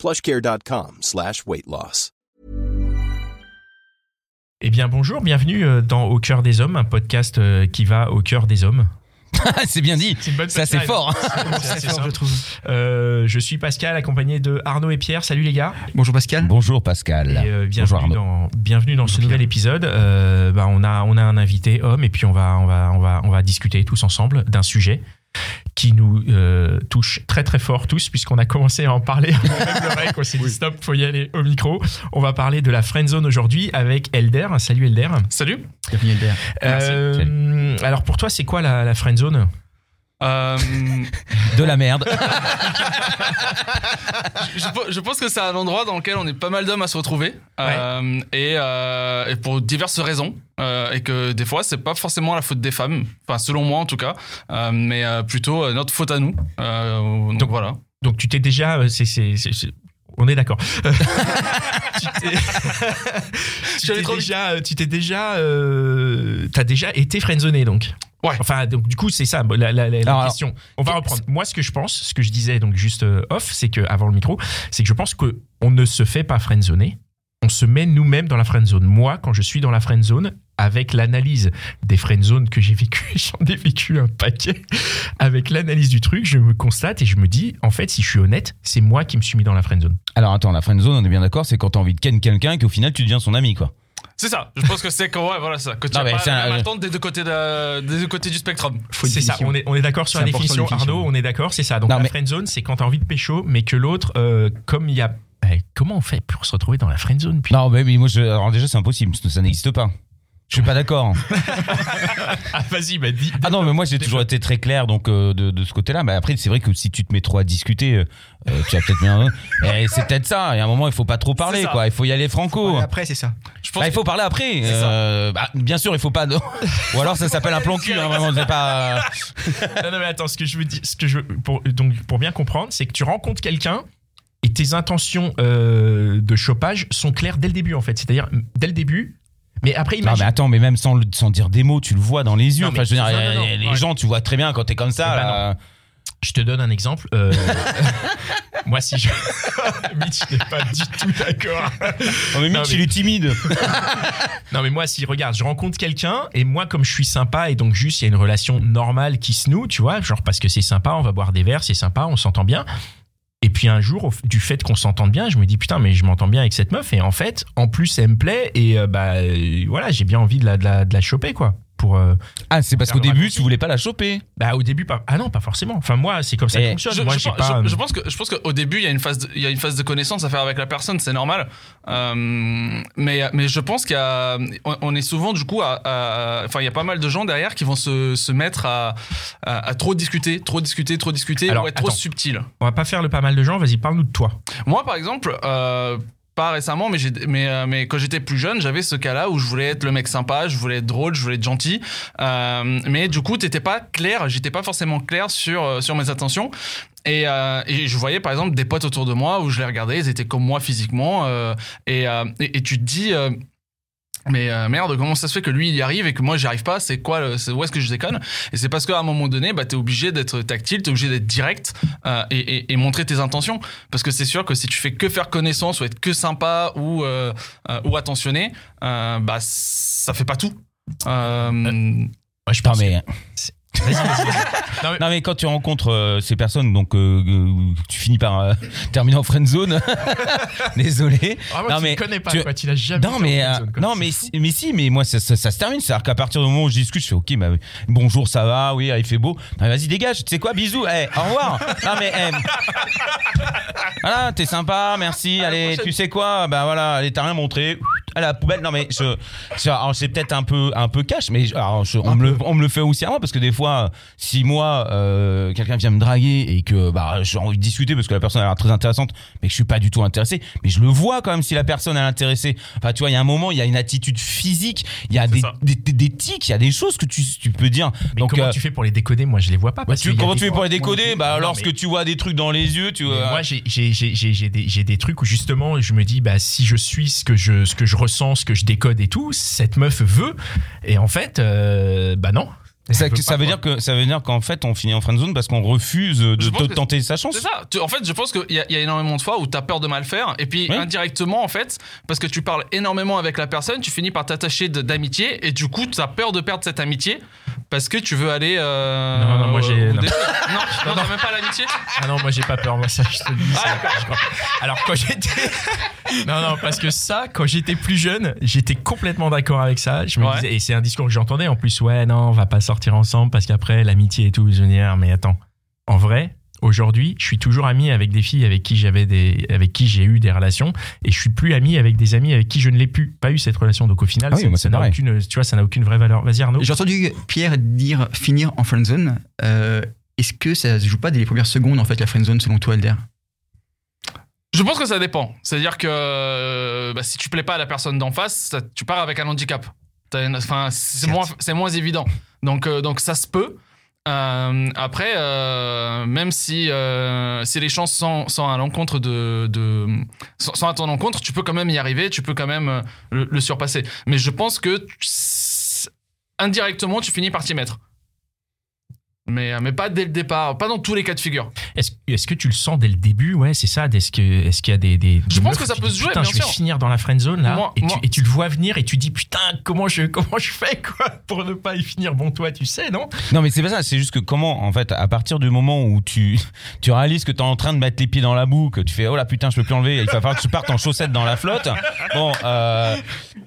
plushcare.com slash weight loss. Eh bien bonjour, bienvenue euh, dans Au cœur des hommes, un podcast euh, qui va au cœur des hommes. c'est bien dit. C'est une bonne Ça, c'est fort. C'est assez simple. Euh, je suis Pascal, accompagné de Arnaud et Pierre. Salut les gars. Bonjour Pascal. Bonjour Pascal. Et euh, Bonjour bienvenue, Arnaud. dans, bienvenue dans ce nouvel épisode. Euh, bah, on, a, on a un invité homme et puis on va, on va, on va, on va discuter tous ensemble d'un sujet qui nous euh, touche très très fort tous puisqu'on a commencé à en parler avant même le rec. On s'est dit stop, faut y aller au micro. On va parler de la friend zone aujourd'hui avec Elder. Salut Elder. Salut. Bienvenue Elder. Euh, alors pour toi, c'est quoi la, la friend zone? Euh, De la merde. je, je pense que c'est un endroit dans lequel on est pas mal d'hommes à se retrouver euh, et, euh, et pour diverses raisons et que des fois c'est pas forcément la faute des femmes, enfin selon moi en tout cas, mais plutôt notre faute à nous. Donc, Donc- voilà. Donc tu t'es déjà, c'est- on est d'accord. Euh, tu t'es, tu t'es déjà, euh, tu t'es déjà, euh, t'as déjà été friendzoné donc. Ouais. Enfin donc du coup c'est ça la, la- la- la Alors, question. On va reprendre. Moi ce que je pense, ce que je disais donc juste euh, off, c'est que avant le micro, c'est que je pense que on ne se fait pas friendzoner. On se met nous-mêmes dans la friendzone. Moi, quand je suis dans la friendzone, avec l'analyse des friendzones que j'ai vécu, j'en ai vécu un paquet. Avec l'analyse du truc, je me constate et je me dis, en fait, si je suis honnête, c'est moi qui me suis mis dans la friendzone. Alors attends, la friend zone, on est bien d'accord, c'est quand t'as envie de ken quelqu'un et qu'au final tu deviens son ami quoi. C'est ça. Je pense que c'est que ouais, voilà ça. Que tu Non, as pas un- attente des deux côtés de- des deux côtés du spectrum. C'est ça, on est, on est d'accord sur la définition. Arnaud, on est d'accord, c'est ça. Donc Non, la mais- friendzone, c'est quand t'as envie de pécho, mais que l'autre, euh, comme il y a... Eh, comment on fait pour se retrouver dans la friendzone puis? Non, mais, mais moi, je... alors déjà c'est impossible, ça n'existe pas. Je suis pas d'accord. Ah, vas-y, bah dis. Ah non, mais moi j'ai toujours été très clair donc euh, de, de ce côté-là. Mais après, c'est vrai que si tu te mets trop à discuter, euh, euh, tu vas peut-être bien. Eh, c'est peut-être ça. Et à un moment, il faut pas trop parler, quoi. Il faut y aller franco. Après c'est ça. Je pense Bah, il faut parler après. Euh, bah, bien sûr, il faut pas. Ou alors ça s'appelle un plan cul. Hein, vraiment, c'est pas. Non, non, mais attends, ce que je veux dire, ce que je veux- pour, donc, pour bien comprendre, c'est que tu rencontres quelqu'un et tes intentions euh, de chopage sont claires dès le début, en fait. C'est-à-dire, dès le début. Mais après, Non imagine. mais attends, mais même sans, le- sans dire des mots, tu le vois dans les yeux. Non, Enfin, je veux dire, non, non, non, les gens, tu vois très bien quand t'es comme ça. Eh ben. Je te donne un exemple. euh, moi, si je. Mitch n'est pas du tout d'accord. Oh, mais Non, Mitch, mais- il est timide. Non, mais moi, si, regarde, je rencontre quelqu'un et moi, comme je suis sympa et donc juste, il y a une relation normale qui se noue, tu vois, genre parce que c'est sympa, on va boire des verres, c'est sympa, on s'entend bien. Puis un jour, du fait qu'on s'entende bien, je me dis putain, mais je m'entends bien avec cette meuf et en fait, en plus, elle me plaît et euh, bah euh, voilà, j'ai bien envie de la, de la, de la choper quoi. Pour euh, Ah, c'est parce qu'au début, tu voulais pas la choper. bah au début pas ah non pas forcément. Enfin moi, c'est comme ça que Eh, fonctionne. Je, moi, je pense- pas. je- je pense que je pense qu'au début il y a une phase de, il y a une phase de connaissance à faire avec la personne c'est normal Euh, mais mais je pense qu'il y a on, on est souvent du coup à, à- enfin il y a pas mal de gens derrière qui vont se, se mettre à, à, à trop discuter trop discuter trop discuter Alors, ou être trop subtil On va pas faire le pas mal de gens. Vas-y, parle-nous de toi. moi par exemple euh, récemment, mais, mais, euh, mais quand j'étais plus jeune, j'avais ce cas-là où je voulais être le mec sympa, je voulais être drôle, je voulais être gentil. Euh, mais du coup, t'étais pas clair, j'étais pas forcément clair sur, euh, sur mes intentions. Et, je voyais par exemple des potes autour de moi où je les regardais, ils étaient comme moi physiquement. et, et, et tu te dis, mais euh, merde, comment ça se fait que lui il y arrive et que moi j'y arrive pas? C'est quoi le- c'est- Où est-ce que je déconne? Et c'est parce qu'à un moment donné, bah, t'es obligé d'être tactile, t'es obligé d'être direct euh, et, et- et montrer tes intentions. Parce que c'est sûr que si tu fais que faire connaissance ou être que sympa ou, euh, euh, ou attentionné, euh, bah ça fait pas tout. Euh, Moi, je pense mais, Non, mais- non mais quand tu rencontres euh, ces personnes, donc euh, euh, tu finis par euh, terminer en friend zone. Désolé. Ah, moi, Non, tu mais connais pas, tu- quoi. Tu l'as jamais Non mais non mais si- mais si mais moi ça, ça, ça se termine. C'est à dire qu'à partir du moment où je discute je fais ok bah, bonjour ça va oui il fait beau. Vas-y dégage. Tu sais quoi bisous. Eh, au revoir. Non mais eh. voilà t'es sympa merci. Allez tu sais quoi bah voilà allez t'as rien montré. À la poubelle. Non mais je, c'est peut-être un peu un peu cash, mais je- alors, je- on, me le, on me le fait aussi à moi parce que des fois, si moi euh, quelqu'un vient me draguer et que bah j'ai envie de discuter parce que la personne a l'air très intéressante, mais que je suis pas du tout intéressé, mais je le vois quand même si la personne est intéressée. Enfin tu vois, il y a un moment, il y a une attitude physique, il y a des, des, des- des tics, il y a des choses que tu, tu peux dire. Mais Donc comment euh, tu fais pour les décoder? Moi, je les vois pas. bah, parce tu- comment tu fais fois- pour les décoder? Bah Non, lorsque mais- tu vois des trucs dans les yeux, tu vois. Moi, j'ai des, des trucs où justement, je me dis, bah, si je suis ce que je, ce que je ressens, ce que je décode et tout, cette meuf veut. Et en fait, euh, bah non. Ça, veut ça dire que ça veut dire qu'en fait on finit en friendzone parce qu'on refuse de tenter sa chance. C'est ça. Tu- En fait, je pense qu'il y, a- il y a énormément de fois où tu as peur de mal faire. Et puis, Oui. indirectement, en fait, parce que tu parles énormément avec la personne, tu finis par t'attacher d'amitié. Et du coup, tu as peur de perdre cette amitié parce que tu veux aller. euh, Non, non, moi, j'ai- au non. Non, non, t'as même pas l'amitié. Ah non, moi j'ai pas peur, moi ça je te le dis. Ah, ça, d'accord. je crois. Alors quand j'étais. Non, non, parce que ça, quand j'étais plus jeune, j'étais complètement d'accord avec ça. Je me Ouais. disais, et c'est un discours que j'entendais en plus, ouais, non, on va pas sortir ensemble parce qu'après l'amitié et tout. Je me dis, ah, mais attends, en vrai. Aujourd'hui, je suis toujours ami avec des filles avec qui j'avais des, avec qui j'ai eu des relations, et je suis plus ami avec des amis avec qui je ne l'ai plus, pas eu cette relation. Donc au final, Ah oui, ça- n'a aucune, tu vois, ça n'a aucune vraie valeur. Vas-y Arnaud. J'ai entendu Pierre dire finir en friendzone. Euh, Est-ce que ça se joue pas dès les premières secondes, en fait, la friendzone, selon toi, Elder? Je pense que ça dépend. C'est-à-dire que euh, bah, si tu plais pas à la personne d'en face, ça- tu pars avec un handicap. Enfin, c'est moins, c'est moins évident. Donc, euh, donc ça se peut. Euh, après, euh, même si, si les chances sont, sont à l'encontre de, de sont, sont à ton encontre, tu peux quand même y arriver, tu peux quand même le, le surpasser. Mais je pense que indirectement, tu finis par t'y mettre. Mais, euh, mais pas dès le départ, pas dans tous les cas de figure. Est-ce est-ce que tu le sens dès le début? Ouais, c'est ça. Est-ce que- est-ce qu'il y a des, des Je des pense que ça peut se jouer, Putain, bien je vais sûr. finir dans la friend zone là, Moi- et, moi- tu, et tu le vois venir et tu dis putain comment je comment je fais quoi pour ne pas y finir? Bon toi tu sais non? Non mais c'est pas ça, c'est juste que comment en fait à partir du moment où tu tu réalises que t'es en train de mettre les pieds dans la boue, que tu fais oh là putain je peux plus enlever, il va falloir que tu partes en chaussettes dans la flotte. Bon euh,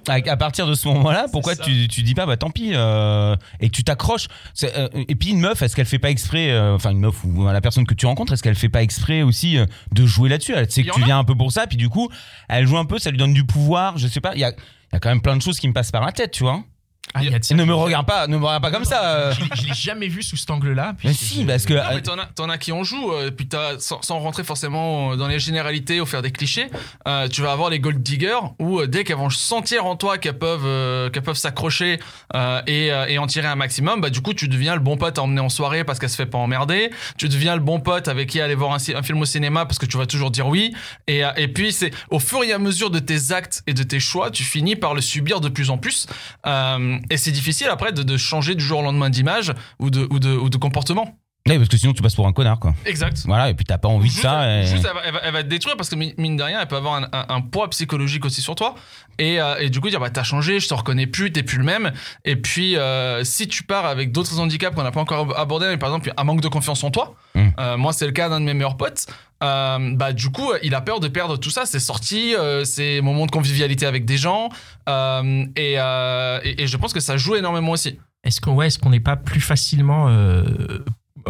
à, à partir de ce moment-là, pourquoi tu tu dis pas bah tant pis euh, et que tu t'accroches euh, et puis une meuf est-ce qu'elle fait pas exprès euh, enfin une meuf ou la personne que tu rencontres est-ce qu'elle fait pas exprès aussi euh, de jouer là-dessus? Elle sait que tu viens un peu pour ça puis du coup elle joue un peu, ça lui donne du pouvoir, je sais pas, il y a il y a quand même plein de choses qui me passent par la tête, tu vois. Ah, y a ne me regarde pas, ne me regarde pas comme ça. euh. Je l'ai- jamais vu sous cet angle-là. Mais si, parce que Non, mais t'en as, t'en as qui en jouent, euh, puis t'as, sans, sans rentrer forcément dans les généralités ou faire des clichés, euh, tu vas avoir les gold diggers où euh, dès qu'elles vont sentir en toi qu'elles peuvent, euh, qu'elles peuvent s'accrocher euh, et, euh, et en tirer un maximum, bah du coup tu deviens le bon pote à emmener en soirée parce qu'elle se fait pas emmerder, tu deviens le bon pote avec qui aller voir un, film au cinéma parce que tu vas toujours dire oui, et, euh, et puis c'est au fur et à mesure de tes actes et de tes choix, tu finis par le subir de plus en plus, Euh, et c'est difficile après de, changer du jour au lendemain d'image ou de, ou de, ou de comportement. Oui, parce que sinon tu passes pour un connard, quoi. Exact. Voilà, et puis t'as pas envie de ça. elle, et- juste, elle va, elle va- elle va te détruire parce que mi- mine de rien, elle peut avoir un, un- un poids psychologique aussi sur toi. Et, euh, et du coup, dire bah t'as changé, je te reconnais plus, t'es plus le même. Et puis, euh, si tu pars avec d'autres handicaps qu'on n'a pas encore abordés, mais par exemple un manque de confiance en toi, Mm. euh, moi c'est le cas d'un de mes meilleurs potes. euh, bah du coup, il a peur de perdre tout ça, ses sorties, euh, ses moments de convivialité avec des gens. euh, et, euh, et, et je pense que ça joue énormément aussi. Est-ce qu'on ouais, est-ce qu'on n'est pas plus facilement euh,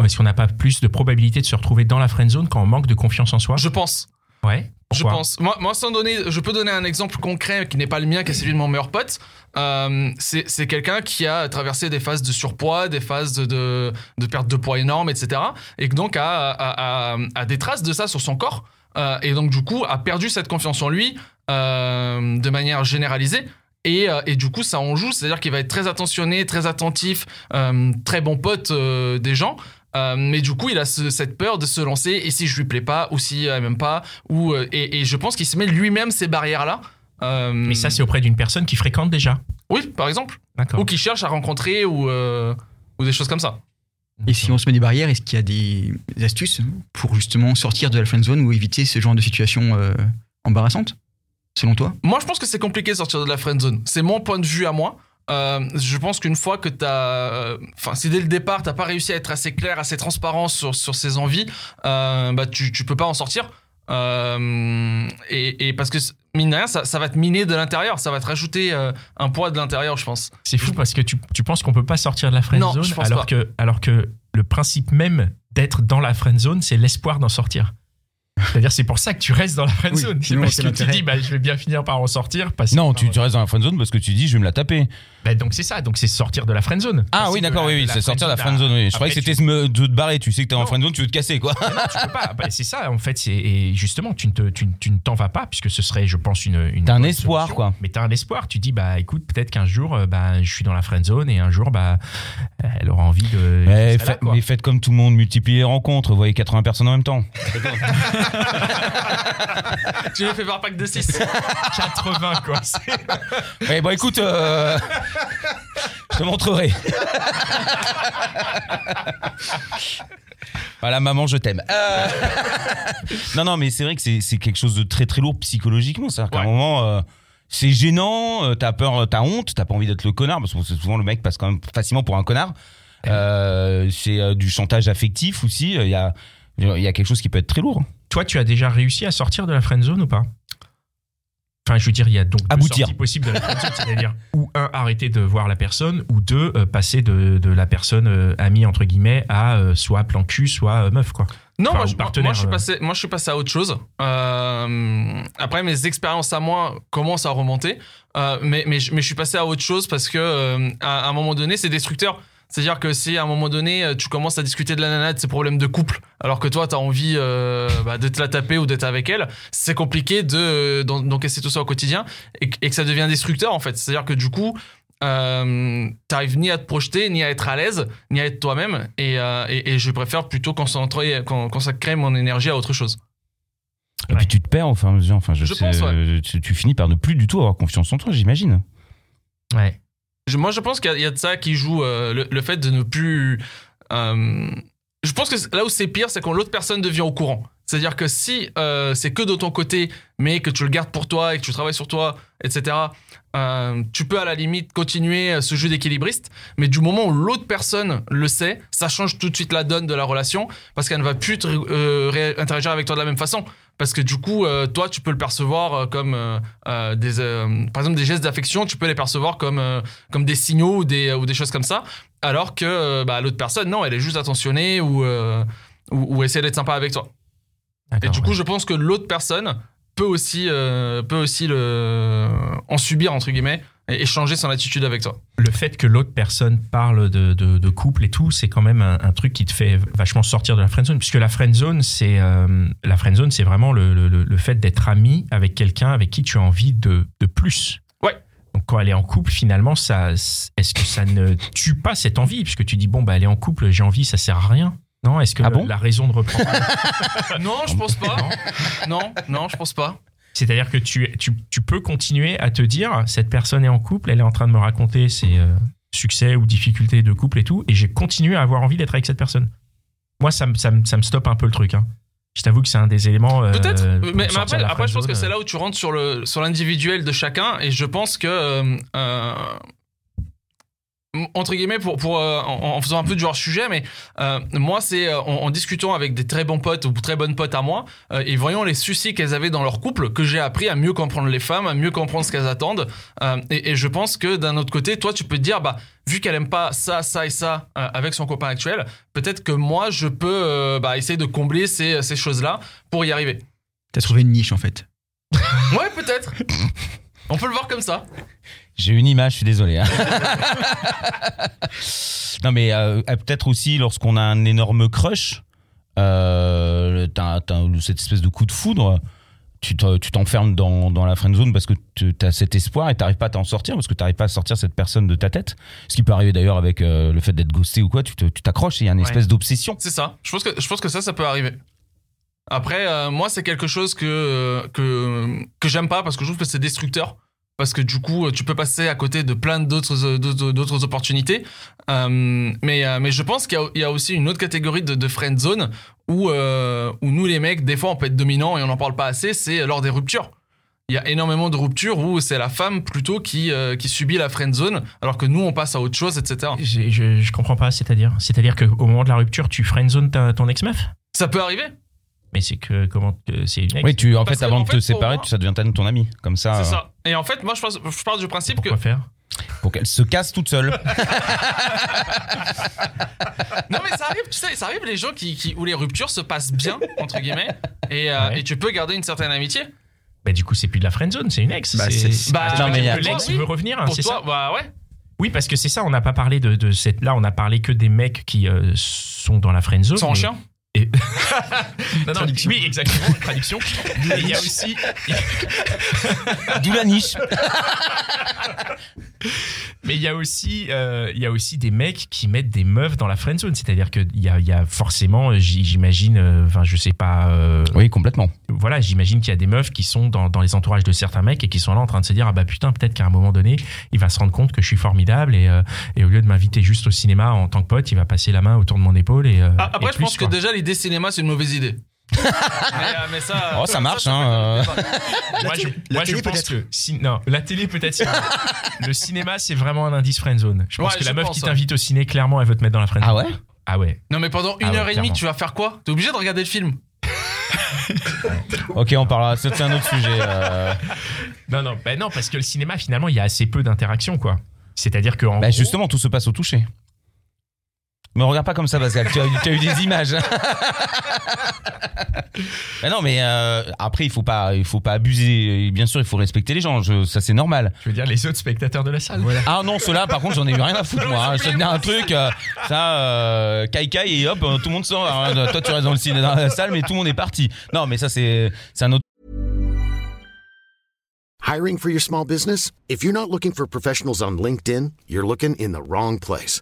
est-ce qu'on n'a pas plus de probabilité de se retrouver dans la friend zone quand on manque de confiance en soi Je pense. Ouais. Je pense. Moi, moi, sans donner, je peux donner un exemple concret qui n'est pas le mien, qui est celui de mon meilleur pote. Euh, c'est c'est quelqu'un qui a traversé des phases de surpoids, des phases de, de, de perte de poids énorme, etc. Et donc a, a, a, a des traces de ça sur son corps. Euh, et donc, du coup, a perdu cette confiance en lui euh, de manière généralisée. Et, euh, et du coup, ça en joue. C'est-à-dire qu'il va être très attentionné, très attentif, euh, très bon pote euh, des gens. Euh, mais du coup, il a ce- cette peur de se lancer. Et si je lui plais pas, ou si elle m'aime pas, ou euh, et, et je pense qu'il se met lui-même ces barrières-là. Euh, Mais ça c'est auprès d'une personne qui fréquente déjà. oui, par exemple, D'accord. ou qui cherche à rencontrer ou euh, ou des choses comme ça. Et si on se met des barrières, est-ce qu'il y a des astuces pour justement sortir de la friendzone ou éviter ce genre de situation euh, embarrassante, selon toi? Moi, je pense que c'est compliqué de sortir de la friend zone. C'est mon point de vue à moi. Euh, je pense qu'une fois que tu as. Enfin, si dès le départ, t'as pas réussi à être assez clair, assez transparent sur, sur ses envies, euh, bah, tu, tu peux pas en sortir. Euh, et, et parce que, mine de rien, ça, ça va te miner de l'intérieur. Ça va te rajouter euh, un poids de l'intérieur, je pense. C'est fou parce que tu, tu penses qu'on peut pas sortir de la friend Non, zone je pense alors pas. que alors que le principe même d'être dans la friend zone c'est l'espoir d'en sortir. C'est-à-dire, c'est pour ça que tu restes dans la friend Oui, zone. C'est parce que tu dis, bah, je vais bien finir par en sortir. Parce que- Non, tu, tu restes dans la friend zone parce que tu dis je vais me la taper. Bah, donc c'est ça, donc c'est sortir de la friend zone. Ah oui, d'accord, oui, oui, c'est sortir de la friend zone. Oui. Je croyais que c'était de te barrer. Tu sais que t'es en friend zone, tu veux te casser quoi. Non, tu peux pas. Bah, c'est ça, en fait. Et justement, tu ne, te- tu, tu t'en vas pas, puisque ce serait, je pense, une. une T'as un espoir, solution. quoi. Mais t'as un espoir. Tu dis, bah écoute, peut-être qu'un jour, euh, bah, je suis dans la friend zone et un jour, bah, elle aura envie de. Mais, je serai là, fa- quoi. mais faites comme tout le monde, multipliez les rencontres, vous voyez 80 personnes en même temps. Tu les fais par pack de 6. 80, quoi. C'est- Eh bon, écoute, euh, je te montrerai. voilà, maman, je t'aime. Euh, non, non, mais c'est vrai que c'est quelque chose de très très lourd psychologiquement. C'est-à-dire qu'à un moment, euh, c'est gênant, euh, t'as peur, t'as honte, t'as pas envie d'être le connard, parce que c'est souvent le mec passe quand même facilement pour un connard. Euh, c'est du chantage affectif aussi. Il y a, il y a quelque chose qui peut être très lourd. Toi, tu as déjà réussi à sortir de la friend zone ou pas? Enfin, je veux dire, il y a donc deux Aboutir. sorties possibles de la c'est-à-dire ou un arrêter de voir la personne, ou deux euh, passer de, de la personne euh, amie entre guillemets à euh, soit plan cul, soit meuf quoi. Non, Enfin, moi, je, moi, partenaire, je suis passé, moi je suis passé à autre chose. Après, mes expériences à moi commencent à remonter. Mais, mais, je- mais je suis passé à autre chose parce que à, à un moment donné, c'est destructeur. C'est-à-dire que si à un moment donné, euh, tu commences à discuter de la nana de ses problèmes de couple, alors que toi, tu as envie euh, bah, de te la taper ou d'être avec elle, c'est compliqué de, euh, d'en- d'encaisser tout ça au quotidien et, que- et que ça devient destructeur en fait. C'est-à-dire que du coup, euh, t'arrives ni à te projeter, ni à être à l'aise, ni à être toi-même. Et, euh, et, et je préfère plutôt concentrer, con- consacrer mon énergie à autre chose. Et Ouais. puis tu te perds au fur et à mesure. Enfin, je, Je sais, pense, ouais. tu, tu finis par ne plus du tout avoir confiance en toi, j'imagine. Ouais. Moi, je pense qu'il y, a- de ça qui joue euh, le, fait de ne plus. euh, je pense que là où c'est pire, c'est quand l'autre personne devient au courant. C'est-à-dire que si euh, c'est que de ton côté, mais que tu le gardes pour toi et que tu travailles sur toi, etc., euh, tu peux à la limite continuer ce jeu d'équilibriste. Mais du moment où l'autre personne le sait, ça change tout de suite la donne de la relation parce qu'elle ne va plus te, euh, interagir avec toi de la même façon. Parce que du coup, euh, toi, tu peux le percevoir euh, comme euh, euh, des, euh, par exemple, des gestes d'affection, tu peux les percevoir comme euh, comme des signaux ou des, ou des choses comme ça, alors que euh, bah, l'autre personne, non, elle est juste attentionnée ou, euh, ou, ou essaie d'être sympa avec toi. Et du coup, ouais. je pense que l'autre personne peut aussi, euh, peut aussi le, en subir, entre guillemets, et, changer son attitude avec toi. le fait que l'autre personne parle de, de, de couple et tout, c'est quand même un, un truc qui te fait vachement sortir de la friendzone, puisque la friendzone, c'est euh, la c'est vraiment le, le, le fait d'être ami avec quelqu'un avec qui tu as envie de, de plus. Ouais. Donc quand elle est en couple, finalement, ça, est-ce que ça ne tue pas cette envie, puisque tu dis bon bah elle est en couple, j'ai envie, ça sert à rien. Non, est-ce que Ah le- bon la raison de reprendre, non, je pense pas. non, non, je pense pas. c'est-à-dire que tu, tu, tu peux continuer à te dire cette personne est en couple, elle est en train de me raconter ses euh, succès ou difficultés de couple et tout, et j'ai continué à avoir envie d'être avec cette personne. Moi, ça, me- ça, me- ça me stoppe un peu le truc. hein. Je t'avoue que c'est un des éléments. euh, Peut-être, mais, après, après je pense que c'est là où tu rentres sur le sur l'individuel de chacun, et je pense que euh, euh, entre guillemets pour pour euh, en, en faisant un peu du hors sujet, mais euh, moi c'est euh, en, en discutant avec des très bons potes ou très bonnes potes à moi, et voyant les soucis qu'elles avaient dans leur couple, que j'ai appris à mieux comprendre les femmes, à mieux comprendre ce qu'elles attendent, et, et je pense que d'un autre côté, toi tu peux te dire bah vu qu'elle aime pas ça, ça et ça avec son copain actuel, peut-être que moi je peux bah, essayer de combler ces, ces choses-là pour y arriver. T'as trouvé une niche en fait. Ouais, peut-être. On peut le voir comme ça. J'ai une image, je suis désolé. hein. non, mais euh, peut-être aussi lorsqu'on a un énorme crush, euh, cette espèce de coup de foudre, tu, te- tu t'enfermes dans, dans la friend zone parce que tu as cet espoir et t'arrives pas à t'en sortir parce que t'arrives pas à sortir cette personne de ta tête. Ce qui peut arriver d'ailleurs avec euh, le fait d'être ghosté ou quoi, tu, t'accroches et il y a une Ouais. espèce d'obsession. C'est ça. Je pense que, je pense que ça, ça peut arriver. Après, euh, moi, c'est quelque chose que, que, que j'aime pas parce que je trouve que c'est destructeur. Parce que du coup, tu peux passer à côté de plein d'autres, d'autres, d'autres opportunités. Euh, mais, euh, mais je pense qu'il y a, il y a aussi une autre catégorie de, de friend zone où, euh, où nous, les mecs, des fois, on peut être dominants et on n'en parle pas assez. C'est lors des ruptures. Il y a énormément de ruptures où c'est la femme plutôt qui, euh, qui subit la friend zone, alors que nous, on passe à autre chose, etc. Je, je comprends pas, c'est-à-dire C'est-à-dire qu'au moment de la rupture, tu friendzone ta- ton ex-meuf? Ça peut arriver. Mais c'est que. Comment. que C'est une ex Oui, tu, en fait, que, avant en de fait, te séparer, moi- tu, ça devient ta- ton ami. Comme ça. C'est euh, ça. Et en fait, moi, je, pense- je pars du principe que Pourquoi faire? Pour qu'elle se casse toute seule. Non mais ça arrive, tu sais, ça arrive les gens qui, qui- où les ruptures se passent bien entre guillemets et, euh, Ouais. et tu peux garder une certaine amitié. Bah, du coup, c'est plus de la friendzone, c'est une ex. Bah, c'est c'est- Bah, non, mais que l'ex Oui. veut revenir, hein, Pour c'est toi, ça bah ouais. Oui, parce que c'est ça, on n'a pas parlé de, de cette. Là, on a parlé que des mecs qui euh, sont dans la friendzone. Sans mais- chien. Et... non, non, Traduction. Oui, exactement, traduction. Il y a aussi. D'où la niche. Mais il y a aussi, euh, il y a aussi des mecs qui mettent des meufs dans la friendzone. C'est-à-dire qu'il y a, il y a forcément, j- j'imagine, euh, enfin, je sais pas. euh, Oui, complètement. voilà, j'imagine qu'il y a des meufs qui sont dans, dans les entourages de certains mecs et qui sont là en train de se dire ah bah putain peut-être qu'à un moment donné il va se rendre compte que je suis formidable et, euh, et au lieu de m'inviter juste au cinéma en tant que pote il va passer la main autour de mon épaule et euh, Ah, Après, et je plus, pense que déjà l'idée cinéma c'est une mauvaise idée. Mais, euh, mais ça, Oh, ça marche, hein, un débat. moi, je, télé- la moi, je télé, pense peut-être. que si- non la télé peut-être le cinéma c'est vraiment un indice friendzone je pense Ouais, que la meuf pense, qui t'invite au ciné clairement elle veut te mettre dans la friendzone Ah ouais? Ah ouais Non mais pendant une Ah ouais, heure et demie, tu vas faire quoi? T'es obligé de regarder le film. Ok, on parlera. C'est c'est un autre sujet. euh. non non bah non parce que le cinéma finalement il y a assez peu d'interactions quoi c'est-à-dire que en Bah, gros- justement, tout se passe au toucher. Me regarde pas comme ça, Pascal. tu, as, tu as eu des images. Bah non, mais euh, après, il faut pas, il faut pas abuser. Et Bien sûr, il faut respecter les gens. Je- ça, c'est normal. je veux dire les autres spectateurs de la salle Ah non, ceux-là, par contre, j'en ai eu rien à foutre, moi. hein. Je tenais un truc, euh, ça, euh, kai kai et hop, euh, tout le monde sort. Alors, toi, tu restes dans le ciné, dans la salle, mais tout le monde est parti. Non, mais ça, c'est, c'est un autre. Hiring for your small business? If you're not looking for professionals on LinkedIn, you're looking in the wrong place.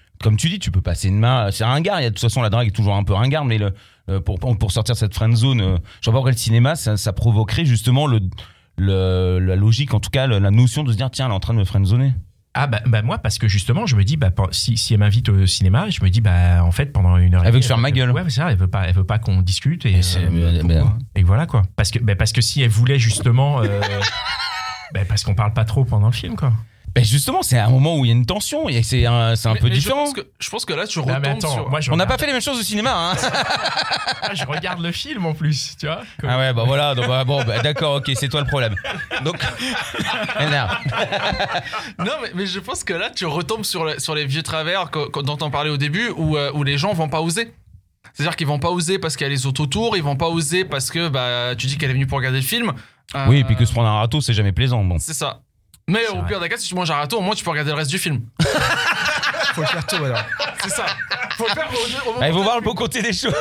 comme tu dis, tu peux passer une main. C'est ringard. Il y a, de toute façon, la drague est toujours un peu ringard, mais le, euh, pour, pour sortir de cette friend zone, euh, je vois pas le cinéma, ça, ça provoquerait justement le, le, la logique, en tout cas, le- la notion de se dire, tiens, elle est en train de me friendzoner. Ah bah, bah moi parce que justement je me dis bah si, si elle m'invite au cinéma je me dis bah en fait pendant une heure et Elle veut te faire ma gueule. ouais c'est ça elle veut pas elle veut pas qu'on discute et, euh, et voilà quoi parce que bah, parce que si elle voulait justement euh, bah, parce qu'on parle pas trop pendant le film quoi Ben justement, c'est un moment où il y a une tension et c'est un, c'est un Mais- peu mais différent. Je pense, que, je pense que là, tu retombes mais attends sur. moi je On n'a pas fait les mêmes choses au cinéma, hein moi, je regarde le film en plus tu vois comme- Ah ouais, bah voilà, donc, bah, bon, bah, d'accord, ok, c'est toi le problème. Donc, énerve. Non, mais, mais je pense que là, tu retombes sur, le- sur les vieux travers que- que- dont on parlait au début, où, euh, où les gens vont pas oser. C'est-à-dire qu'ils vont pas oser parce qu'il y a les autres autour, ils vont pas oser parce que bah, tu dis qu'elle est venue pour regarder le film. Euh, Oui, et puis que se prendre un râteau, c'est jamais plaisant. Bon. C'est ça. Mais au vrai. pire des cas, si tu manges un râteau, au moins tu peux regarder le reste du film. Faut le faire tôt alors. C'est ça. Faut le faire au, au moment Ah, il faut voir le beau côté des choses.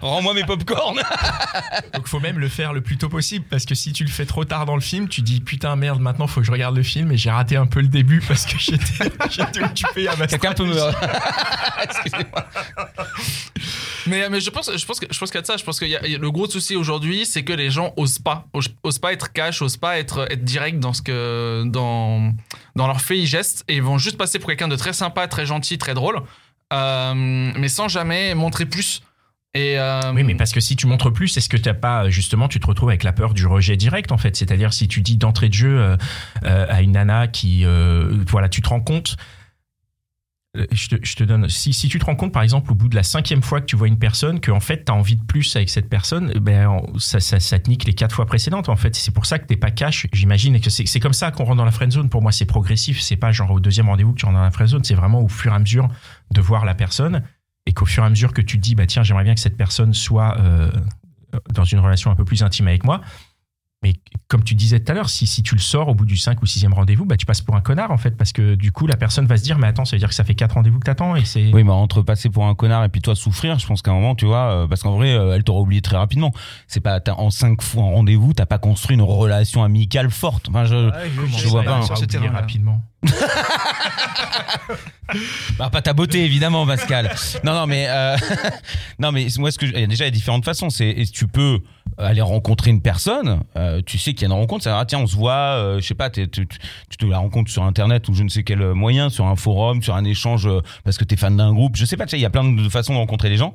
Rends-moi mes popcorn. donc faut même le faire le plus tôt possible parce que si tu le fais trop tard dans le film tu dis putain merde maintenant faut que je regarde le film et j'ai raté un peu le début parce que j'étais occupé à ma Quelqu'un peut me. Excusez-moi. Mais, mais je pense, je pense que je pense qu'il y a de ça. Je pense que le gros souci aujourd'hui, c'est que les gens osent pas, osent, osent pas être cash, osent pas être être direct dans ce que dans dans leurs faits et gestes, et ils vont juste passer pour quelqu'un de très sympa, très gentil, très drôle, mais sans jamais montrer plus. Et euh, Oui, mais parce que si tu montres plus, est-ce que t'as pas justement, tu te retrouves avec la peur du rejet direct en fait? C'est-à-dire si tu dis d'entrée de jeu euh, euh, à une nana qui, euh, voilà, tu te rends compte. Euh, Je te, donne. Si, tu te rends compte, par exemple, au bout de la cinquième fois que tu vois une personne, que en fait t'as envie de plus avec cette personne, eh ben en- ça, ça, te nique les quatre fois précédentes. En fait, c'est pour ça que t'es pas cash. J'imagine et que c'est c'est comme ça qu'on rentre dans la friend zone. Pour moi, c'est progressif. C'est pas genre au deuxième rendez-vous que tu rentres dans la friend zone. C'est vraiment au fur et à mesure de voir la personne et qu'au fur et à mesure que tu te dis bah tiens j'aimerais bien que cette personne soit euh, dans une relation un peu plus intime avec moi mais comme tu disais tout à l'heure si, si tu le sors au bout du 5 ou 6e rendez-vous bah tu passes pour un connard en fait parce que du coup la personne va se dire mais attends ça veut dire que ça fait 4 rendez-vous que t'attends et c'est Oui, mais entre passer pour un connard et puis toi souffrir, je pense qu'à un moment, tu vois, euh, parce qu'en vrai, euh, elle t'aura oublié très rapidement. C'est pas t'as- en cinq fois en rendez-vous, t'as pas construit une relation amicale forte. Enfin, je, je vois pas. Sur ce terrain rapidement Bah, pas ta beauté évidemment Pascal. non non mais euh, non mais moi ce que je- il y a déjà il y a différentes façons c'est tu peux aller rencontrer une personne, euh, tu sais qu'il y a une rencontre, ça ah, tiens, on se voit, euh, je sais pas, tu, tu- tu te la rencontres sur internet ou je ne sais quel moyen, sur un forum, sur un échange euh, parce que t'es fan d'un groupe, je sais pas, tu sais, il y a plein de façons de rencontrer les gens.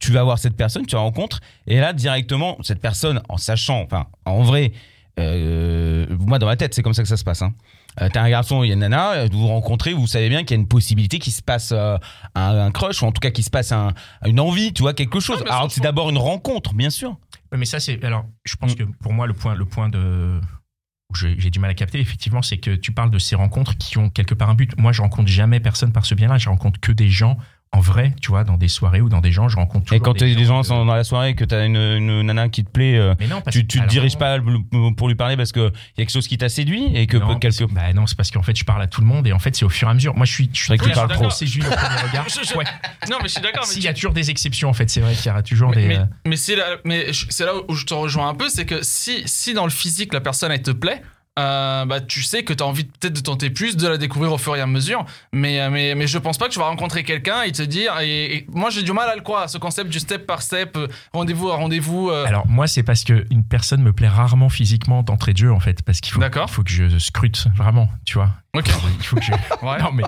Tu vas voir cette personne, tu la rencontres, et là directement, cette personne, en sachant, enfin, en vrai, euh, moi dans ma tête, c'est comme ça que ça se passe. Hein. Euh, T'as un garçon, il y a une nana, euh, vous vous rencontrez, vous savez bien qu'il y a une possibilité qu'il se passe euh, un, un crush, ou en tout cas qu'il se passe un, une envie, tu vois, quelque chose. Bien Alors c'est d'abord une rencontre, bien sûr. Mais ça, c'est. Alors, je pense Mm. que pour moi, le point, le point de. où J'ai du mal à capter, effectivement, c'est que tu parles de ces rencontres qui ont quelque part un but. Moi, je rencontre jamais personne par ce biais-là. Je rencontre que des gens en vrai, tu vois, dans des soirées ou dans des gens. Je rencontre toujours Et quand des les gens euh, sont dans la soirée, que t'as une, une nana qui te plaît, euh, Mais non, tu, tu te diriges pas pour lui parler parce que y a quelque chose qui t'a séduit et que non, quelque. parce- bah non, c'est parce qu'en fait, je parle à tout le monde et en fait, c'est au fur et à mesure. Moi, je suis, je suis vrai que tu très parles trop. séduit au premier regard. Je- je- Ouais. Non, mais je suis d'accord. S'il y a toujours des exceptions, en fait, c'est vrai qu'il y aura toujours Mais, des. mais- euh, mais c'est là, mais je- c'est là où je te rejoins un peu, c'est que si, si dans le physique la personne elle te plaît, euh, bah tu sais que tu as envie peut-être de tenter plus, de la découvrir au fur et à mesure. Mais, euh, mais, mais je pense pas que tu vas rencontrer quelqu'un et te dire. Et, et moi j'ai du mal à le croire, ce concept du step par step, euh, rendez-vous à rendez-vous. euh, Alors moi c'est parce que une personne me plaît rarement physiquement d'entrée de jeu en fait parce qu'il faut faut que je scrute vraiment tu vois Ok. il faut que je Ouais. non mais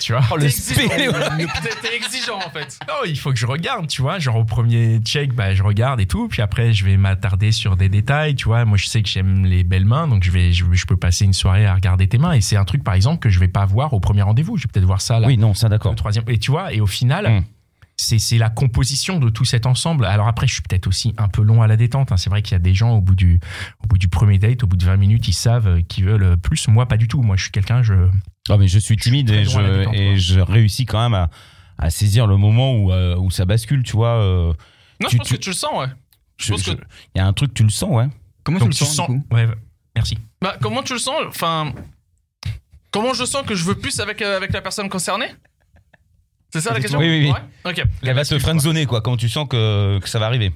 tu vois Oh, le T'es exigeant en fait. non il faut que je regarde tu vois genre au premier check bah je regarde et tout puis après je vais m'attarder sur des détails tu vois moi je sais que j'aime les belles mains donc je vais je, je peux passer une soirée à regarder tes mains et c'est un truc par exemple que je vais pas voir au premier rendez-vous je vais peut-être voir ça là Oui, non, ça d'accord. troisième et tu vois et au final Mm. c'est la composition de tout cet ensemble alors après je suis peut-être aussi un peu long à la détente hein. c'est vrai qu'il y a des gens au bout du au bout du premier date au bout de 20 minutes ils savent euh, qu'ils veulent plus moi pas du tout moi je suis quelqu'un je Ah, mais je suis timide et, je, détente, et moi. je réussis quand même à, à saisir le moment où, euh, où ça bascule, tu vois. euh, Non, Tu- je pense tu- que tu le sens, ouais. Pense que- Il y a un truc, tu le sens, ouais. Comment donc tu le sens, du coup? Ouais ouais. Merci Bah, comment tu le sens Enfin, comment je sens que je veux plus avec, euh, avec la personne concernée? C'est ça la question? Oui, oui, oui. Ouais ok. Elle va te friendzoner, quoi. Comment tu sens que, que ça va arriver?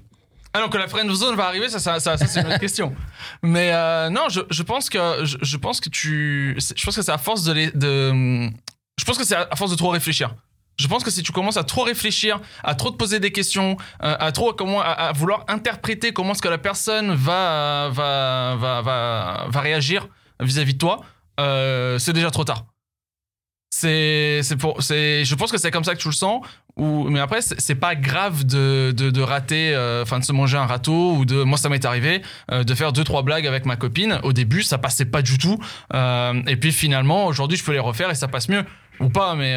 Ah non, que la friend zone va arriver, ça, ça, ça, ça, c'est une autre question. Mais euh, non, je, je pense que je, je pense que tu, c'est- je pense que c'est à force de, les, de, je pense que c'est à force de trop réfléchir. Je pense que si tu commences à trop réfléchir, à trop te poser des questions, euh, à trop comment, à, vouloir interpréter comment est-ce que la personne va, va, va, va, réagir vis-à-vis de toi, euh, c'est déjà trop tard. C'est, pour, c'est, je pense que c'est comme ça que tu le sens. Ou, mais après, c'est pas grave de, de, de rater, euh, enfin de se manger un râteau ou de. Moi, ça m'est arrivé de faire deux trois blagues avec ma copine. Au début, ça passait pas du tout. Et puis finalement, aujourd'hui, je peux les refaire et ça passe mieux ou pas. Mais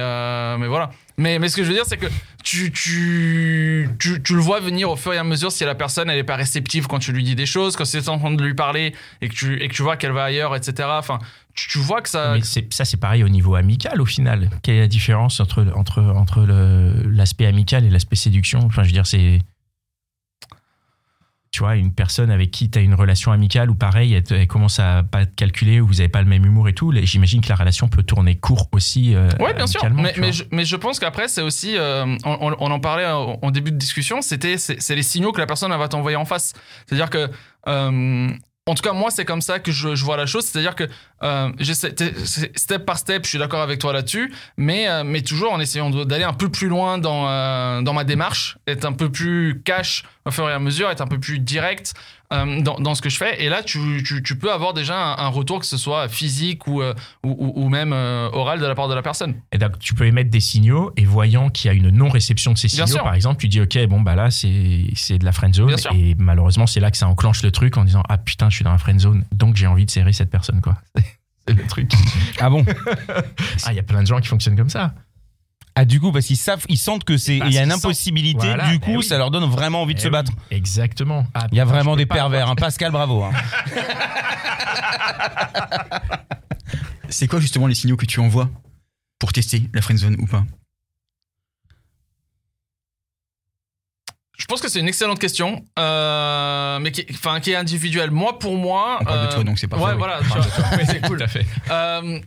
mais voilà. Mais mais ce que je veux dire, c'est que tu, tu tu tu le vois venir au fur et à mesure si la personne elle est pas réceptive quand tu lui dis des choses, quand c'est en train de lui parler et que tu et que tu vois qu'elle va ailleurs, etc. Enfin, tu, tu vois que ça. mais ça c'est pareil au niveau amical au final quelle est la différence entre entre entre l'aspect amical et l'aspect séduction? Enfin je veux dire c'est tu vois une personne avec qui tu as une relation amicale ou pareil elle, commence à pas te calculer ou vous avez pas le même humour et tout j'imagine que la relation peut tourner court aussi euh, Ouais, bien sûr. Mais, je, mais je pense qu'après, c'est aussi, euh, on, en parlait en, en début de discussion, c'était, c'est, c'est les signaux que la personne elle va t'envoyer en face. C'est-à-dire que, euh, en tout cas, moi, c'est comme ça que je, je vois la chose. C'est-à-dire que, euh, step par step, je suis d'accord avec toi là-dessus, mais, euh, mais toujours en essayant d'aller un peu plus loin dans, euh, dans ma démarche, être un peu plus cash au fur et à mesure, être un peu plus direct euh, dans, dans ce que je fais. Et là, tu, tu, tu peux avoir déjà un, un retour, que ce soit physique ou, euh, ou, même euh, oral de la part de la personne. Et donc, tu peux émettre des signaux et voyant qu'il y a une non-réception de ces Bien signaux, sûr. par exemple, tu dis ok bon bah là c'est c'est de la friend zone Bien sûr. et malheureusement c'est là que ça enclenche le truc en disant ah putain je suis dans la friend zone donc j'ai envie de serrer cette personne quoi. C'est le truc. Ah bon Ah il y a plein de gens qui fonctionnent comme ça. Ah, du coup, parce qu'ils savent, ils sentent que c'est, il y a une impossibilité, Voilà, du bah coup, oui. ça leur donne vraiment envie de Eh se oui, battre. Exactement. Ah, Il y a vraiment des pervers, avoir- hein. Pascal, bravo. hein. C'est quoi justement les signaux que tu envoies pour tester la friendzone ou pas? Je pense que c'est une excellente question, euh, mais qui, enfin, qui est individuelle. Moi, pour moi, On parle de euh, toi, donc c'est parfait, Ouais, voilà. tu vois. Mais c'est cool. Tout à fait. Euh,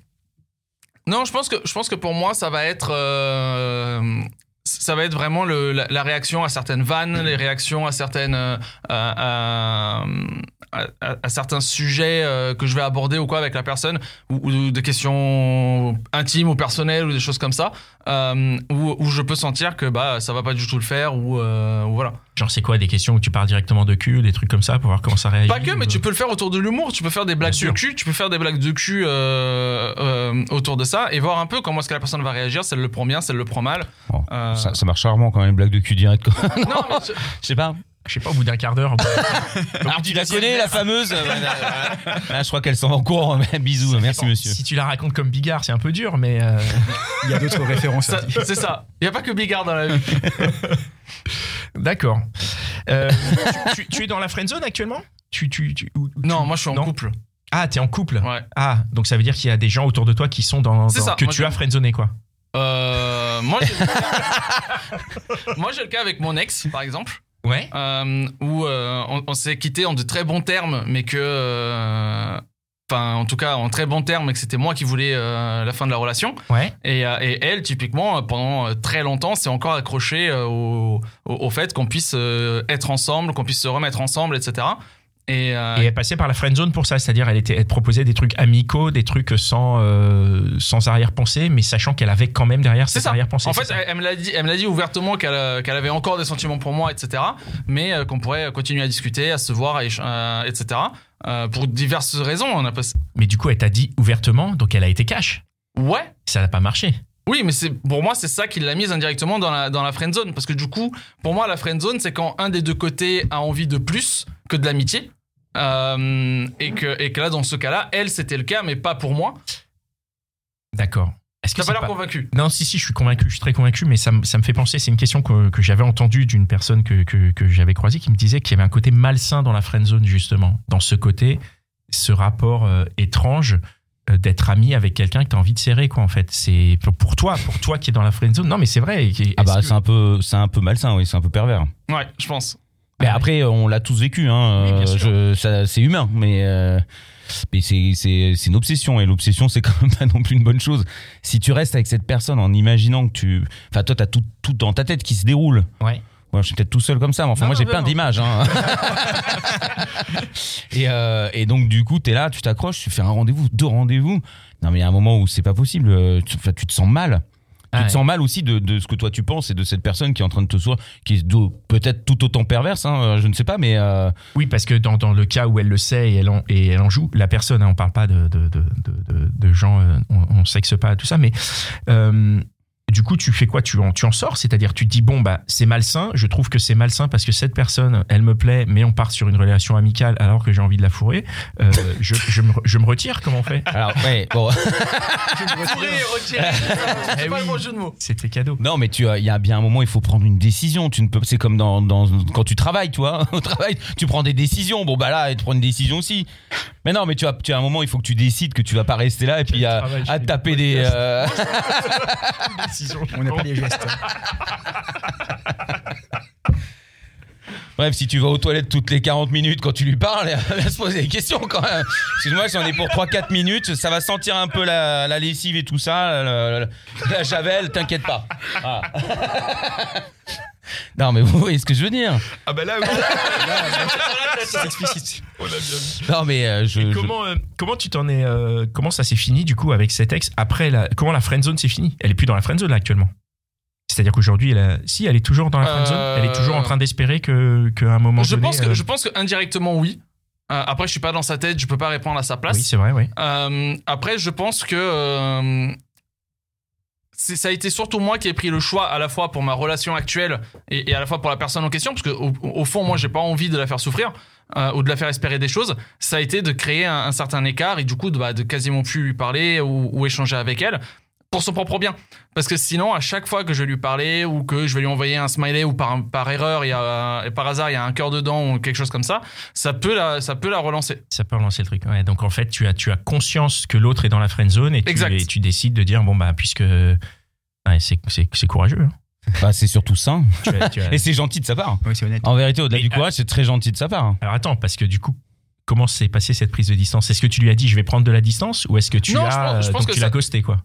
non, je pense que je pense que pour moi, ça va être euh, ça va être vraiment le, la, la réaction à certaines vannes, les réactions à certaines euh, à, à- à, à- à certains sujets euh, que je vais aborder ou quoi avec la personne, ou, ou des questions intimes ou personnelles ou des choses comme ça, euh, où, où je peux sentir que bah ça va pas du tout le faire ou, euh, ou voilà. Genre, c'est quoi des questions où tu parles directement de cul, des trucs comme ça pour voir comment ça réagit Pas que, mais tu peux le faire autour de l'humour. Tu peux faire des blagues de cul. Tu peux faire des blagues de cul euh, euh, autour de ça et voir un peu comment est-ce que la personne va réagir. Si elle le prend bien, si elle le prend mal. Bon, Euh, ça, ça marche rarement quand même, blague de cul direct. quoi. Non, mais je- Je sais pas. Je sais pas, au bout d'un quart d'heure. Alors, tu la connais, la fameuse Ah, Je crois qu'elle s'en va en courant. Bisous, merci monsieur. Si tu la racontes comme Bigard, c'est un peu dur, mais. euh, Il y a d'autres références. c'est ça. Il y a pas que Bigard dans la vie. D'accord. Euh, tu, tu- tu es dans la friendzone actuellement? Tu, tu, Non, moi je suis en non couple. Ah, t'es en couple? Ouais. Ah, donc ça veut dire qu'il y a des gens autour de toi qui sont dans. C'est dans- ça, que tu as friendzoné, quoi. Euh, moi, j'ai le cas avec mon ex, par exemple, Ouais. euh, où euh, on, on s'est quitté en de très bons termes, mais que. euh, Enfin, en tout cas, en très bons termes, et que c'était moi qui voulais euh, la fin de la relation. Ouais. Et, et elle, typiquement, pendant très longtemps, s'est encore accrochée au, au, au fait qu'on puisse être ensemble, qu'on puisse se remettre ensemble, etc. Et, euh, Et elle passait par la friendzone pour ça, c'est-à-dire elle était, elle proposait des trucs amicaux, des trucs sans euh, sans arrière-pensée, mais sachant qu'elle avait quand même derrière cette ça. arrière-pensée. En fait, elle, elle me l'a dit, elle me l'a dit ouvertement qu'elle euh, qu'elle avait encore des sentiments pour moi, etc. Mais euh, qu'on pourrait continuer à discuter, à se voir, etc. Pour diverses raisons. On a pas... mais du coup, elle t'a dit ouvertement, donc elle a été cash. Ouais. Ça n'a pas marché. Oui, mais c'est pour moi c'est ça qui l'a mise indirectement dans la dans la friend zone parce que du coup pour moi la friend zone c'est quand un des deux côtés a envie de plus que de l'amitié Euh, et que et que là dans ce cas-là elle c'était le cas mais pas pour moi. D'accord. Est-ce que T'as pas l'air convaincu. Non, si, si, je suis convaincu, je suis très convaincu, mais ça, me- ça me fait penser, c'est une question que, que j'avais entendue d'une personne que, que, que j'avais croisée qui me disait qu'il y avait un côté malsain dans la friendzone, justement. Dans ce côté, ce rapport euh, étrange euh, d'être ami avec quelqu'un que tu as envie de serrer, quoi, en fait. C'est pour, pour toi, pour toi qui es dans la friendzone. Non, mais c'est vrai. Ah bah que- c'est un peu, c'est un peu malsain, oui, c'est un peu pervers. Ouais, je pense. Mais après, on l'a tous vécu, hein. Euh, c'est humain, mais, euh, mais c'est, une obsession et l'obsession, c'est quand même pas non plus une bonne chose. Si tu restes avec cette personne en imaginant que tu, enfin, toi, t'as tout, tout dans ta tête qui se déroule. Ouais. Moi, je suis peut-être tout seul comme ça, mais enfin, Non, moi, j'ai plein d'images. Hein. et, euh, et donc, du coup, t'es là, tu t'accroches, tu fais un rendez-vous, deux rendez-vous. Non, mais il y a un moment où c'est pas possible. Tu, tu te sens mal. Ah tu te sens mal aussi de, de ce que toi tu penses et de cette personne qui est en train de te sourire, qui est peut-être tout autant perverse, hein, euh, je ne sais pas, mais euh, Oui, parce que dans, dans le cas où elle le sait et elle en, et elle en joue, la personne, hein, on parle pas de, de, de, gens, euh, on, on sexe pas tout ça, mais euh, du coup, tu fais quoi? Tu en, tu en sors? C'est-à-dire, tu te dis, bon, bah, c'est malsain, je trouve que c'est malsain parce que cette personne, elle me plaît, mais on part sur une relation amicale alors que j'ai envie de la fourrer. Euh, je, je, me, je me retire, comment on fait? Alors ouais, bon, Tirer, retirer, c'est Eh pas oui. le bon jeu de mots. C'était cadeau. non, mais tu as, il y a bien un moment, il faut prendre une décision. Tu ne peux, c'est comme dans, dans quand tu travailles, tu vois, au travail, tu prends des décisions. Bon bah là, tu prends une décision aussi. Mais non, mais tu as, tu as un moment, il faut que tu décides que tu vas pas rester là et puis à, je à taper des des. euh, On n'a pas les gestes. Bref, si tu vas aux toilettes toutes les 40 minutes quand tu lui parles, elle va se poser des questions quand même. Excuse-moi, si on est pour 3-4 minutes, ça va sentir un peu la, la lessive et tout ça, la, la- la javel, t'inquiète pas. Voilà. Non, mais vous voyez ce que je veux dire. Ah bah là, C'est explicite. Non, mais euh, je. Et je- comment, euh, comment tu t'en es, euh, comment ça s'est fini du coup avec cet ex après la, comment la friendzone s'est finie? Elle est plus dans la friendzone là actuellement. C'est-à-dire qu'aujourd'hui, elle a- si elle est toujours dans la friendzone, Euh, elle est toujours en train d'espérer que qu'à un moment Je donné. pense que euh, je pense que indirectement oui. Euh, après je suis pas dans sa tête, je peux pas répondre à sa place. Oui, c'est vrai, oui. Euh, après, je pense que euh, ça a été surtout moi qui ai pris le choix à la fois pour ma relation actuelle et, à la fois pour la personne en question, parce que au, fond, moi, j'ai pas envie de la faire souffrir euh, ou de la faire espérer des choses. Ça a été de créer un, certain écart et du coup de, bah, de quasiment plus lui parler ou échanger avec elle pour son propre bien. Parce que sinon, à chaque fois que je vais lui parler ou que je vais lui envoyer un smiley ou par, par erreur, il y a, et par hasard, il y a un cœur dedans ou quelque chose comme ça, ça peut la, ça peut la relancer. Ça peut relancer le truc. Ouais, donc en fait, tu as, tu as conscience que l'autre est dans la friendzone et tu, et tu décides de dire bon bah puisque ouais, c'est c'est c'est courageux. hein. Bah, c'est surtout ça. Tu as- tu as- Et c'est gentil de sa part. Oui, c'est honnête. En vérité, au-delà Mais, du courage, c'est très gentil de sa part. Alors attends, parce que du coup. Comment s'est passée cette prise de distance? Est-ce que tu lui as dit je vais prendre de la distance? Ou est-ce que tu Non, as je pense- je pense donc que tu l'as ça- ghosté quoi?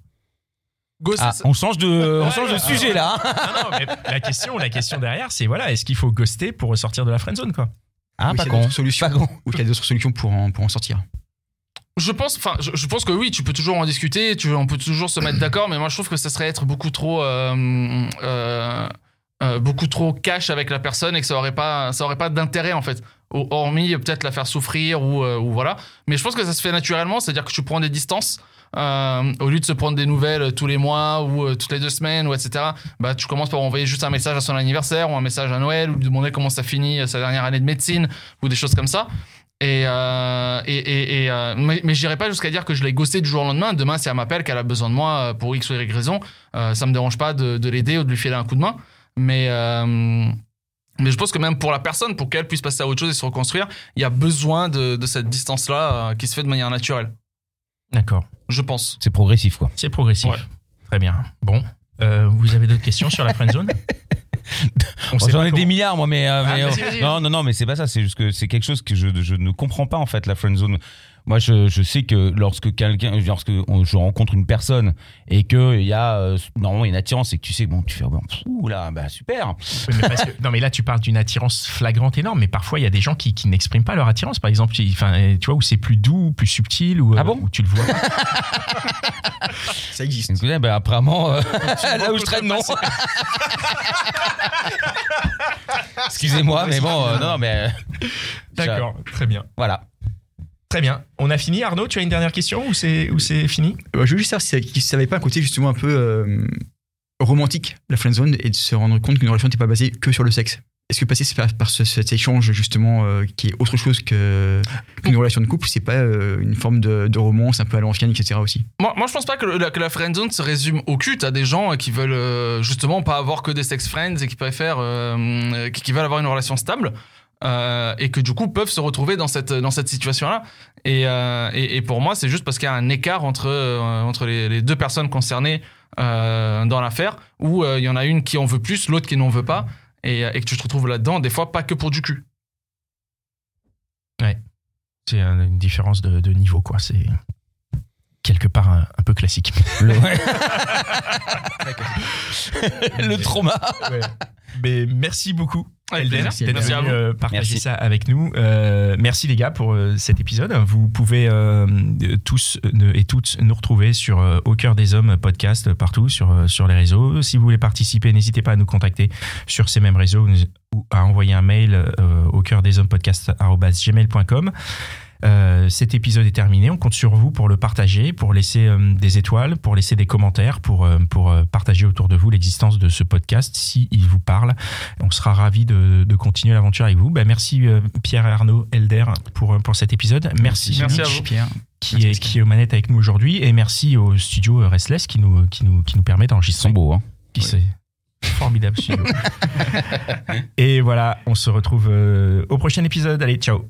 Ah, on change de, on Ouais, change de ouais, sujet là. Non, non, mais la question, la question derrière, c'est voilà, est-ce qu'il faut ghoster pour ressortir de la friendzone quoi? Ah, Ou pas con. solutions. Pas con. Ou qu'il y a d'autres solutions pour en, pour en sortir. Je pense, enfin, je, je pense que oui, tu peux toujours en discuter, tu, on peut toujours se mettre d'accord, mais moi je trouve que ça serait être beaucoup trop, euh, euh, euh, beaucoup trop cash avec la personne et que ça aurait pas, ça aurait pas d'intérêt en fait, hormis peut-être la faire souffrir ou, euh, ou voilà. Mais je pense que ça se fait naturellement, c'est-à-dire que tu prends des distances. Euh, au lieu de se prendre des nouvelles tous les mois ou euh, toutes les deux semaines ou etc bah tu commences par envoyer juste un message à son anniversaire ou un message à Noël ou lui demander comment ça finit euh, sa dernière année de médecine ou des choses comme ça et, euh, et, et, euh, mais, mais j'irai pas jusqu'à dire que je l'ai ghosté du jour au lendemain. Demain, si elle m'appelle, qu'elle a besoin de moi euh, pour X ou Y raison, euh, ça me dérange pas de, de l'aider ou de lui filer un coup de main. Mais, euh, mais je pense que même pour la personne, pour qu'elle puisse passer à autre chose et se reconstruire, il y a besoin de, de cette distance-là euh, qui se fait de manière naturelle. D'accord. Je pense. C'est progressif, quoi. C'est progressif. Ouais. Très bien. Bon. Euh, vous avez d'autres questions sur la friendzone On Bon, J'en ai des milliards, moi, mais. euh, Ah, mais, euh, non, non, non, mais c'est pas ça. C'est juste que c'est quelque chose que je, je ne comprends pas, en fait, la friend zone. Moi, je, je sais que lorsque quelqu'un, lorsque on- je rencontre une personne et que il y a euh, normalement une attirance et que tu sais, bon, tu fais, bon, ouh là, bah super. Oui, mais parce que- non, mais là, tu parles d'une attirance flagrante énorme, mais parfois, il y a des gens qui, qui n'expriment pas leur attirance. Par exemple, euh, tu vois, où c'est plus doux, plus subtil, ou Ah bon où tu le vois. Ça existe. Donc, bah, apparemment, euh, là où je traîne, non. Excusez-moi, mais bon, euh, non, mais euh, D'accord, très bien. voilà. Très bien. On a fini, Arnaud Tu as une dernière question ou c'est ou c'est fini? Euh, je veux juste savoir si ça- n'avait pas un côté justement un peu euh, romantique, la friendzone, et de se rendre compte qu'une relation n'était pas basée que sur le sexe. Est-ce que passer par, par ce- cet échange justement euh, qui est autre chose que- qu'une relation de couple, c'est pas euh, une forme de, de romance un peu à l'ancienne, etc. aussi? Moi, moi, je pense pas que, le- la, que la friendzone se résume au cul. T'as des gens qui veulent euh, justement pas avoir que des sex friends et qui préfèrent, qui, qui veulent avoir une relation stable. Euh, et que du coup peuvent se retrouver dans cette, dans cette situation-là. Et, euh, et, et pour moi, c'est juste parce qu'il y a un écart entre, euh, entre les, les deux personnes concernées euh, dans l'affaire, où euh, il y en a une qui en veut plus, l'autre qui n'en veut pas, et, et que tu te retrouves là-dedans, des fois pas que pour du cul. C'est un- une différence de, de niveau, quoi. C'est quelque part un, un peu classique. Le, le trauma. Mais merci beaucoup. Avec Elder, plaisir. d'être Merci à venu vous. euh, partager Merci. ça avec nous. Euh, merci les gars pour euh, cet épisode. Vous pouvez euh, tous euh, et toutes nous retrouver sur euh, Au cœur des hommes podcast partout sur, euh, sur les réseaux. Si vous voulez participer, n'hésitez pas à nous contacter sur ces mêmes réseaux ou à envoyer un mail euh, au cœur des hommes podcast gmail.com. Euh, cet épisode est terminé. On compte sur vous pour le partager, pour laisser euh, des étoiles, pour laisser des commentaires, pour, euh, pour euh, partager autour de vous l'existence de ce podcast si il vous parle. On sera ravis de, de continuer l'aventure avec vous. Ben, merci euh, Pierre et Arnaud Elder pour, euh, pour cet épisode. Merci, Merci Mitch, à vous. Pierre. qui, Merci, est, qui est aux manettes avec nous aujourd'hui. Et merci au studio Restless qui nous, qui nous, qui nous permet Ils sont d'enregistrer. beaux, hein. Qui c'est formidable studio. et voilà, on se retrouve euh, au prochain épisode. Allez, ciao.